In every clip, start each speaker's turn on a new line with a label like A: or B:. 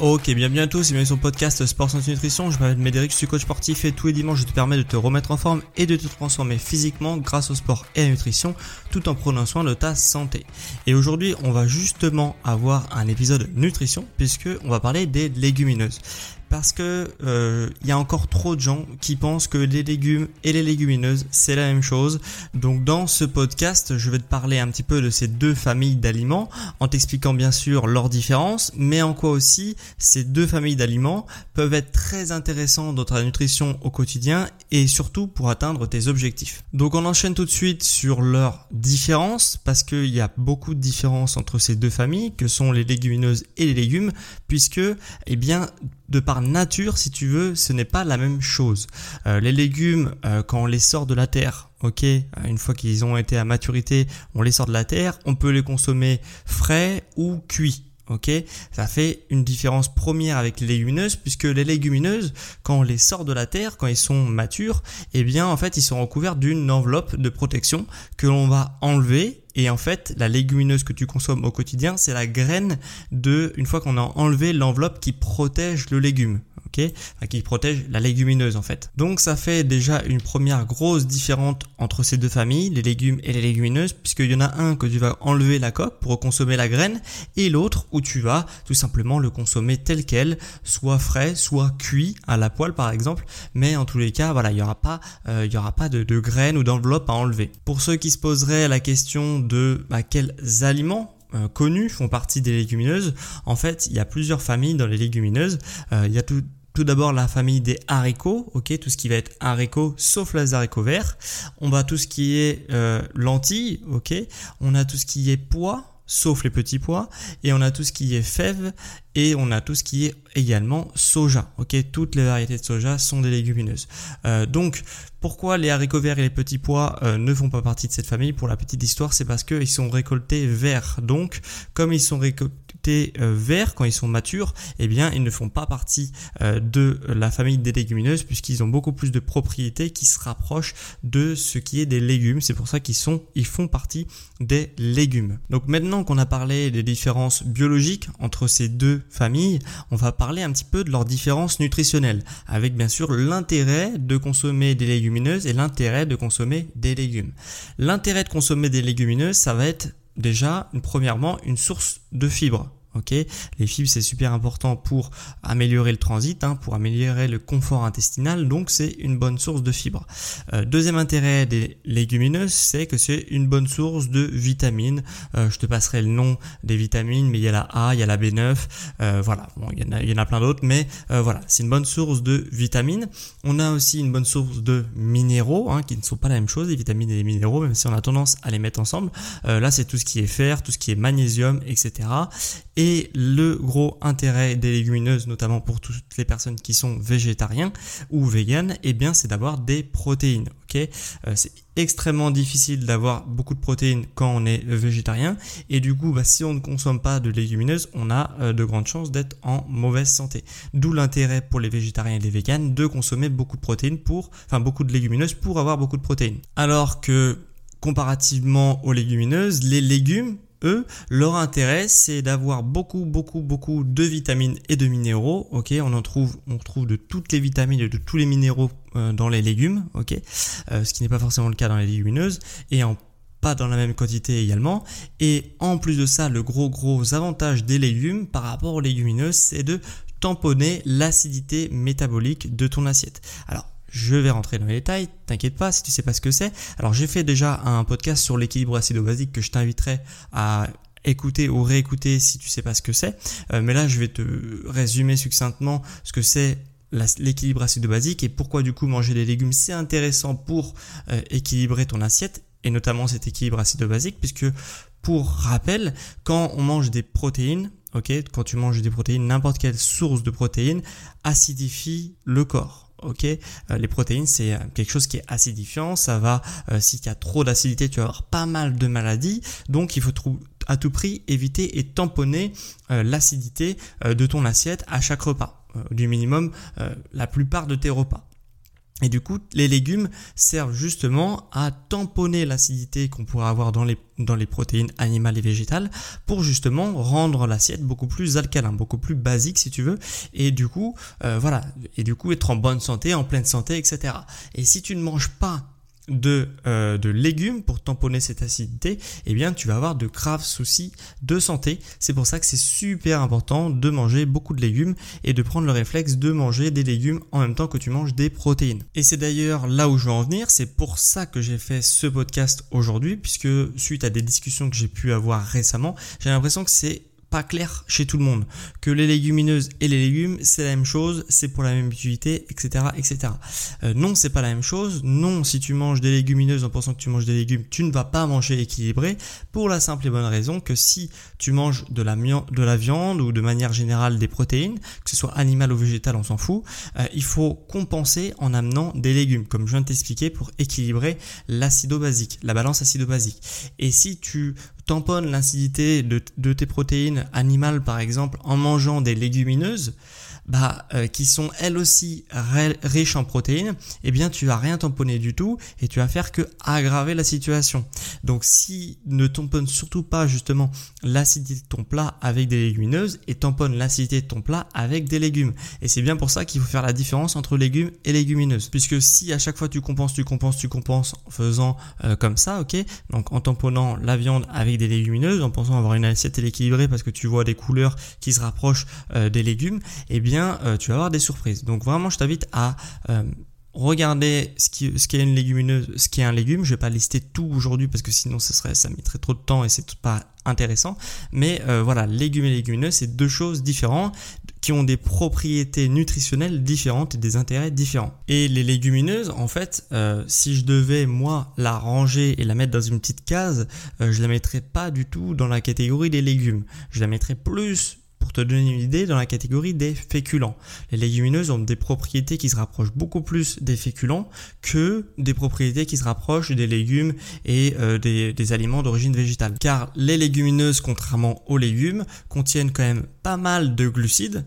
A: Ok, bienvenue à tous et bienvenue sur le podcast Sport Santé Nutrition. Je m'appelle Médéric, je suis coach sportif et tous les dimanches je te permets de te remettre en forme et de te transformer physiquement grâce au sport et à la nutrition tout en prenant soin de ta santé. Et aujourd'hui, on va justement avoir un épisode nutrition puisque on va parler des légumineuses parce que euh, il y a encore trop de gens qui pensent que les légumes et les légumineuses c'est la même chose. Donc dans ce podcast, je vais te parler un petit peu de ces deux familles d'aliments en t'expliquant bien sûr leurs différences, mais en quoi aussi ces deux familles d'aliments peuvent être très intéressants dans ta nutrition au quotidien et surtout pour atteindre tes objectifs. Donc on enchaîne tout de suite sur leurs différences parce qu'il y a beaucoup de différences entre ces deux familles que sont les légumineuses et les légumes puisque eh bien de par nature, si tu veux, ce n'est pas la même chose. Euh, les légumes, euh, quand on les sort de la terre, ok, euh, une fois qu'ils ont été à maturité, on les sort de la terre, on peut les consommer frais ou cuits. Ok, ça fait une différence première avec les légumineuses puisque les légumineuses, quand on les sort de la terre, quand ils sont matures, eh bien en fait ils sont recouverts d'une enveloppe de protection que l'on va enlever et en fait, la légumineuse que tu consommes au quotidien, c'est la graine de, une fois qu'on a enlevé l'enveloppe qui protège le légume qui protège la légumineuse en fait. Donc ça fait déjà une première grosse différence entre ces deux familles, les légumes et les légumineuses, puisqu'il y en a un que tu vas enlever la coque pour consommer la graine, et l'autre où tu vas tout simplement le consommer tel quel, soit frais, soit cuit à la poêle par exemple, mais en tous les cas, voilà, il n'y aura pas, euh, il y aura pas de, de graines ou d'enveloppe à enlever. Pour ceux qui se poseraient la question de bah, quels aliments euh, connus font partie des légumineuses. En fait, il y a plusieurs familles dans les légumineuses. Euh, il y a tout, d'abord la famille des haricots, ok, tout ce qui va être haricots sauf les haricots verts. On va tout ce qui est euh, lentilles, ok. On a tout ce qui est pois, sauf les petits pois, et on a tout ce qui est fèves et on a tout ce qui est également soja. Ok, toutes les variétés de soja sont des légumineuses. Euh, donc, pourquoi les haricots verts et les petits pois euh, ne font pas partie de cette famille? Pour la petite histoire, c'est parce qu'ils sont récoltés verts. Donc, comme ils sont récoltés euh, verts quand ils sont matures, eh bien, ils ne font pas partie de la famille des légumineuses puisqu'ils ont beaucoup plus de propriétés qui se rapprochent de ce qui est des légumes. C'est pour ça qu'ils sont, ils font partie des légumes. Donc maintenant qu'on a parlé des différences biologiques entre ces deux famille, on va parler un petit peu de leurs différences nutritionnelles, avec bien sûr l'intérêt de consommer des légumineuses et l'intérêt de consommer des légumes. L'intérêt de consommer des légumineuses, ça va être déjà, premièrement, une source de fibres. Ok, les fibres c'est super important pour améliorer le transit, hein, pour améliorer le confort intestinal, donc c'est une bonne source de fibres. Euh, deuxième intérêt des légumineuses, c'est que c'est une bonne source de vitamines. Euh, je te passerai le nom des vitamines, mais il y a la A, il y a la B9, euh, voilà. Il y en a, plein d'autres, mais voilà, c'est une bonne source de vitamines. On a aussi une bonne source de minéraux, hein, qui ne sont pas la même chose, les vitamines et les minéraux, même si on a tendance à les mettre ensemble. là, c'est tout ce qui est fer, tout ce qui est magnésium, etc. Et le gros intérêt des légumineuses, notamment pour toutes les personnes qui sont végétariens ou véganes, eh bien c'est d'avoir des protéines. Euh, c'est extrêmement difficile d'avoir beaucoup de protéines quand on est végétarien et du coup, bah, si on ne consomme pas de légumineuses, on a euh, de grandes chances d'être en mauvaise santé. D'où l'intérêt pour les végétariens et les véganes de consommer beaucoup de protéines pour, enfin beaucoup de légumineuses pour avoir beaucoup de protéines. Alors que comparativement aux légumineuses, les légumes eux, leur intérêt, c'est d'avoir beaucoup, beaucoup, beaucoup de vitamines et de minéraux. Ok, on en trouve, on retrouve de toutes les vitamines et de tous les minéraux euh, dans les légumes. Ok, euh, ce qui n'est pas forcément le cas dans les légumineuses et en pas dans la même quantité également. Et en plus de ça, le gros gros avantage des légumes par rapport aux légumineuses, c'est de tamponner l'acidité métabolique de ton assiette. Alors je vais rentrer dans les détails, t'inquiète pas si tu sais pas ce que c'est. Alors j'ai fait déjà un podcast sur l'équilibre acido-basique que je t'inviterai à écouter ou réécouter si tu sais pas ce que c'est. Euh, mais là je vais te résumer succinctement ce que c'est l'équilibre acido-basique et pourquoi du coup manger des légumes c'est intéressant pour euh, équilibrer ton assiette et notamment cet équilibre acido-basique puisque pour rappel quand on mange des protéines ok quand tu manges des protéines n'importe quelle source de protéines acidifie le corps ok euh, les protéines c'est euh, quelque chose qui est acidifiant ça va euh, si tu as trop d'acidité tu vas avoir pas mal de maladies. Donc il faut à tout prix éviter et tamponner l'acidité de ton assiette à chaque repas du minimum la plupart de tes repas et du coup, les légumes servent justement à tamponner l'acidité qu'on pourrait avoir dans les, protéines animales et végétales pour justement rendre l'assiette beaucoup plus alcalin, beaucoup plus basique si tu veux. Et du coup, euh, voilà. Et du coup, être en bonne santé, en pleine santé, etc. Et si tu ne manges pas de, euh, de légumes pour tamponner cette acidité, eh bien tu vas avoir de graves soucis de santé. C'est pour ça que c'est super important de manger beaucoup de légumes et de prendre le réflexe de manger des légumes en même temps que tu manges des protéines. Et c'est d'ailleurs là où je veux en venir, c'est pour ça que j'ai fait ce podcast aujourd'hui, puisque suite à des discussions que j'ai pu avoir récemment, j'ai l'impression que c'est pas clair chez tout le monde. Que les légumineuses et les légumes, c'est la même chose, c'est pour la même utilité, etc. etc. Euh, non, c'est pas la même chose. Non, si tu manges des légumineuses en pensant que tu manges des légumes, tu ne vas pas manger équilibré pour la simple et bonne raison que si tu manges de la, de la viande ou de manière générale des protéines, que ce soit animal ou végétal, on s'en fout, euh, il faut compenser en amenant des légumes, comme je viens de t'expliquer, pour équilibrer l'acido-basique, la balance acido-basique. Et si tu tamponnes l'acidité de, tes protéines animales par exemple en mangeant des légumineuses, bah, euh, qui sont elles aussi riches en protéines, eh bien tu vas rien tamponner du tout et tu vas faire que aggraver la situation. Donc si ne tamponne surtout pas justement l'acidité de ton plat avec des légumineuses et tamponne l'acidité de ton plat avec des légumes. Et c'est bien pour ça qu'il faut faire la différence entre légumes et légumineuses. Puisque si à chaque fois tu compenses, tu compenses, tu compenses en faisant euh, comme ça, ok Donc en tamponnant la viande avec des légumineuses, en pensant avoir une assiette équilibrée parce que tu vois des couleurs qui se rapprochent euh, des légumes, eh bien euh, tu vas avoir des surprises. Donc vraiment, je t'invite à euh, regarder ce qui, est une légumineuse, ce qui est un légume. Je vais pas lister tout aujourd'hui parce que sinon ça serait, ça mettrait trop de temps et c'est pas intéressant. Mais euh, voilà, légumes et légumineuses, c'est deux choses différentes qui ont des propriétés nutritionnelles différentes et des intérêts différents. Et les légumineuses, en fait, si je devais moi la ranger et la mettre dans une petite case, je la mettrais pas du tout dans la catégorie des légumes. Je la mettrais plus pour te donner une idée, dans la catégorie des féculents. Les légumineuses ont des propriétés qui se rapprochent beaucoup plus des féculents que des propriétés qui se rapprochent des légumes et euh, des, aliments d'origine végétale. Car les légumineuses, contrairement aux légumes, contiennent quand même pas mal de glucides.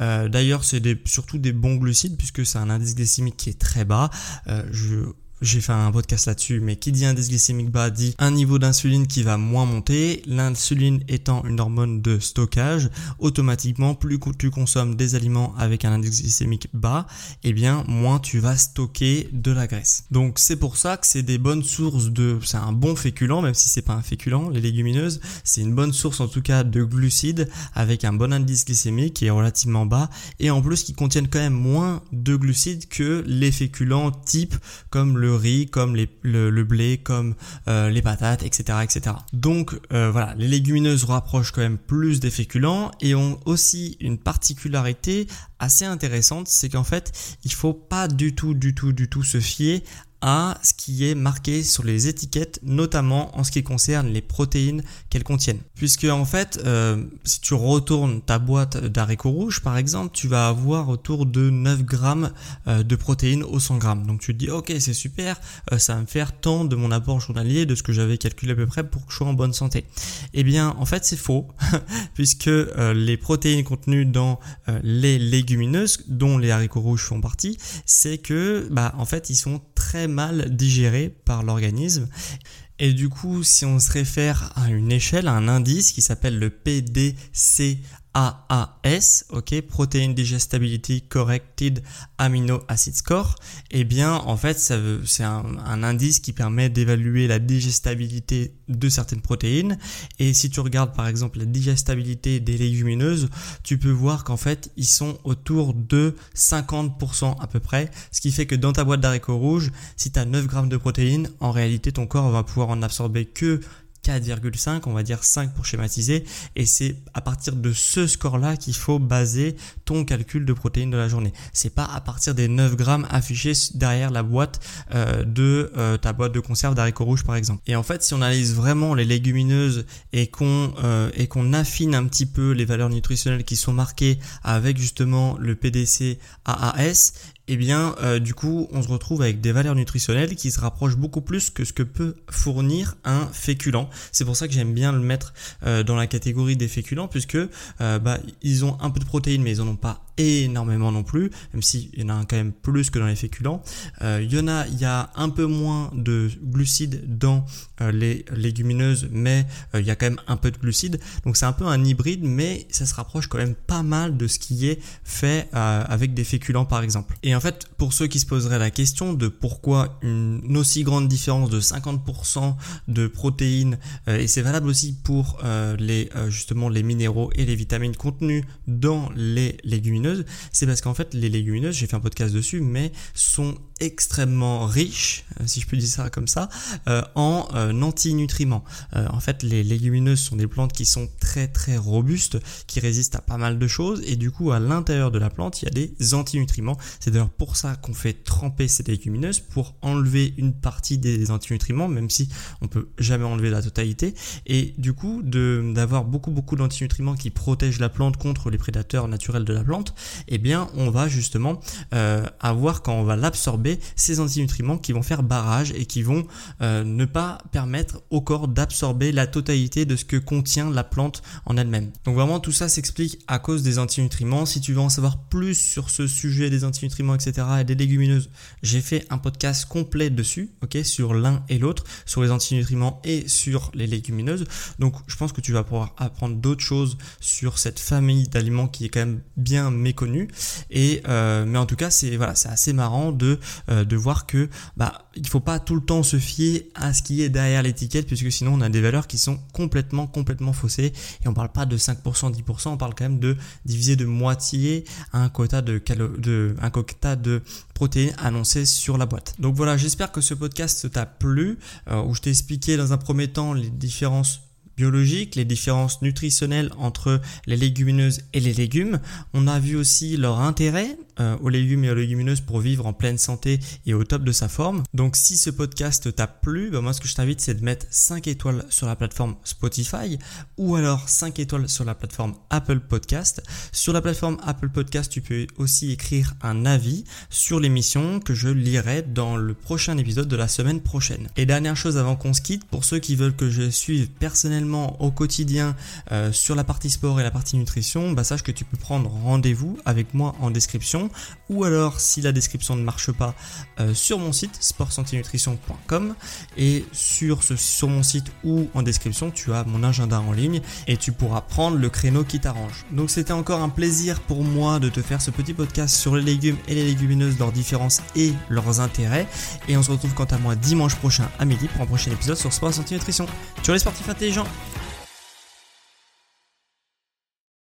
A: Euh, d'ailleurs, c'est surtout des bons glucides puisque c'est un indice glycémique qui est très bas. Euh, j'ai fait un podcast là-dessus, mais qui dit indice glycémique bas dit un niveau d'insuline qui va moins monter. L'insuline étant une hormone de stockage, automatiquement, plus tu consommes des aliments avec un indice glycémique bas, eh bien, moins tu vas stocker de la graisse. Donc, c'est pour ça que c'est des bonnes sources de, c'est un bon féculent, même si c'est pas un féculent, les légumineuses, c'est une bonne source en tout cas de glucides avec un bon indice glycémique qui est relativement bas et en plus qui contiennent quand même moins de glucides que les féculents type comme le comme le, blé, comme euh, les patates, etc., etc. Donc euh, voilà, les légumineuses rapprochent quand même plus des féculents et ont aussi une particularité assez intéressante, c'est qu'en fait, il faut pas du tout, du tout, du tout se fier à ce qui est marqué sur les étiquettes, notamment en ce qui concerne les protéines qu'elles contiennent. Puisque en fait, euh, si tu retournes ta boîte d'haricots rouges par exemple, tu vas avoir autour de 9 grammes euh, de protéines au 100 grammes. Donc tu te dis ok c'est super, euh, ça va me faire tant de mon apport journalier, de ce que j'avais calculé à peu près pour que je sois en bonne santé. Eh bien en fait c'est faux, puisque les protéines contenues dans les légumineuses, dont les haricots rouges font partie, c'est que bah en fait ils sont très mal digérés par l'organisme. Et du coup, si on se réfère à une échelle, à un indice qui s'appelle le PDCA, AAS, ok, Protein Digestibility Corrected Amino Acid Score, eh bien, en fait, c'est un, indice qui permet d'évaluer la digestibilité de certaines protéines. Et si tu regardes, par exemple, la digestibilité des légumineuses, tu peux voir qu'en fait, ils sont autour de 50% à peu près. Ce qui fait que dans ta boîte d'haricots rouges, si tu as 9 grammes de protéines, en réalité, ton corps va pouvoir en absorber que 4,5, on va dire 5 pour schématiser, et c'est à partir de ce score-là qu'il faut baser ton calcul de protéines de la journée. C'est pas à partir des 9 grammes affichés derrière la boîte euh, de euh, ta boîte de conserve d'haricots rouges par exemple. Et en fait, si on analyse vraiment les légumineuses et qu'on euh, et qu'on affine un petit peu les valeurs nutritionnelles qui sont marquées avec justement le PDC AAS, eh bien, euh, du coup, on se retrouve avec des valeurs nutritionnelles qui se rapprochent beaucoup plus que ce que peut fournir un féculent. C'est pour ça que j'aime bien le mettre euh, dans la catégorie des féculents, puisque euh, bah, ils ont un peu de protéines, mais ils en ont pas énormément non plus, même s'il y en a quand même plus que dans les féculents. il y en a, il y a un peu moins de glucides dans les légumineuses, mais il y a quand même un peu de glucides. Donc c'est un peu un hybride, mais ça se rapproche quand même pas mal de ce qui est fait avec des féculents par exemple. Et en fait, pour ceux qui se poseraient la question de pourquoi une aussi grande différence de 50% de protéines, euh, et c'est valable aussi pour euh, les euh, justement les minéraux et les vitamines contenus dans les légumineuses, c'est parce qu'en fait les légumineuses, j'ai fait un podcast dessus, mais sont extrêmement riches, si je peux dire ça comme ça, en antinutriments. en fait, les légumineuses sont des plantes qui sont très très robustes, qui résistent à pas mal de choses, et du coup à l'intérieur de la plante, il y a des antinutriments. C'est d'ailleurs pour ça qu'on fait tremper ces légumineuses pour enlever une partie des antinutriments, même si on peut jamais enlever la totalité. Et du coup, d'avoir beaucoup beaucoup d'antinutriments qui protègent la plante contre les prédateurs naturels de la plante, eh bien, on va justement euh, avoir quand on va l'absorber ces antinutriments qui vont faire barrage et qui vont euh, ne pas permettre au corps d'absorber la totalité de ce que contient la plante en elle-même. Donc vraiment tout ça s'explique à cause des antinutriments. Si tu veux en savoir plus sur ce sujet des antinutriments, etc. et des légumineuses, j'ai fait un podcast complet dessus, ok, sur l'un et l'autre, sur les antinutriments et sur les légumineuses. Donc je pense que tu vas pouvoir apprendre d'autres choses sur cette famille d'aliments qui est quand même bien méconnue. Et euh, mais en tout cas, c'est assez marrant de euh, de voir que bah il faut pas tout le temps se fier à ce qui est derrière l'étiquette puisque sinon on a des valeurs qui sont complètement complètement faussées et on parle pas de 5% 10%, on parle quand même de diviser de moitié un quota de, de un quota de protéines annoncées sur la boîte. Donc voilà, j'espère que ce podcast t'a plu euh, où je t'ai expliqué dans un premier temps les différences biologiques, les différences nutritionnelles entre les légumineuses et les légumes. On a vu aussi leur intérêt euh, aux légumes et aux légumineuses pour vivre en pleine santé et au top de sa forme. Donc si ce podcast t'a plu, bah, moi ce que je t'invite c'est de mettre 5 étoiles sur la plateforme Spotify ou alors 5 étoiles sur la plateforme Apple Podcast. Sur la plateforme Apple Podcast, tu peux aussi écrire un avis sur l'émission que je lirai dans le prochain épisode de la semaine prochaine. Et dernière chose avant qu'on se quitte, pour ceux qui veulent que je suive personnellement au quotidien euh, sur la partie sport et la partie nutrition, bah sache que tu peux prendre rendez-vous avec moi en description ou alors si la description ne marche pas euh, sur mon site sportsantinutrition.com et sur, sur mon site ou en description tu as mon agenda en ligne et tu pourras prendre le créneau qui t'arrange. Donc c'était encore un plaisir pour moi de te faire ce petit podcast sur les légumes et les légumineuses, leurs différences et leurs intérêts. Et on se retrouve quant à moi dimanche prochain à midi pour un prochain épisode sur Sport Santé les sportifs intelligents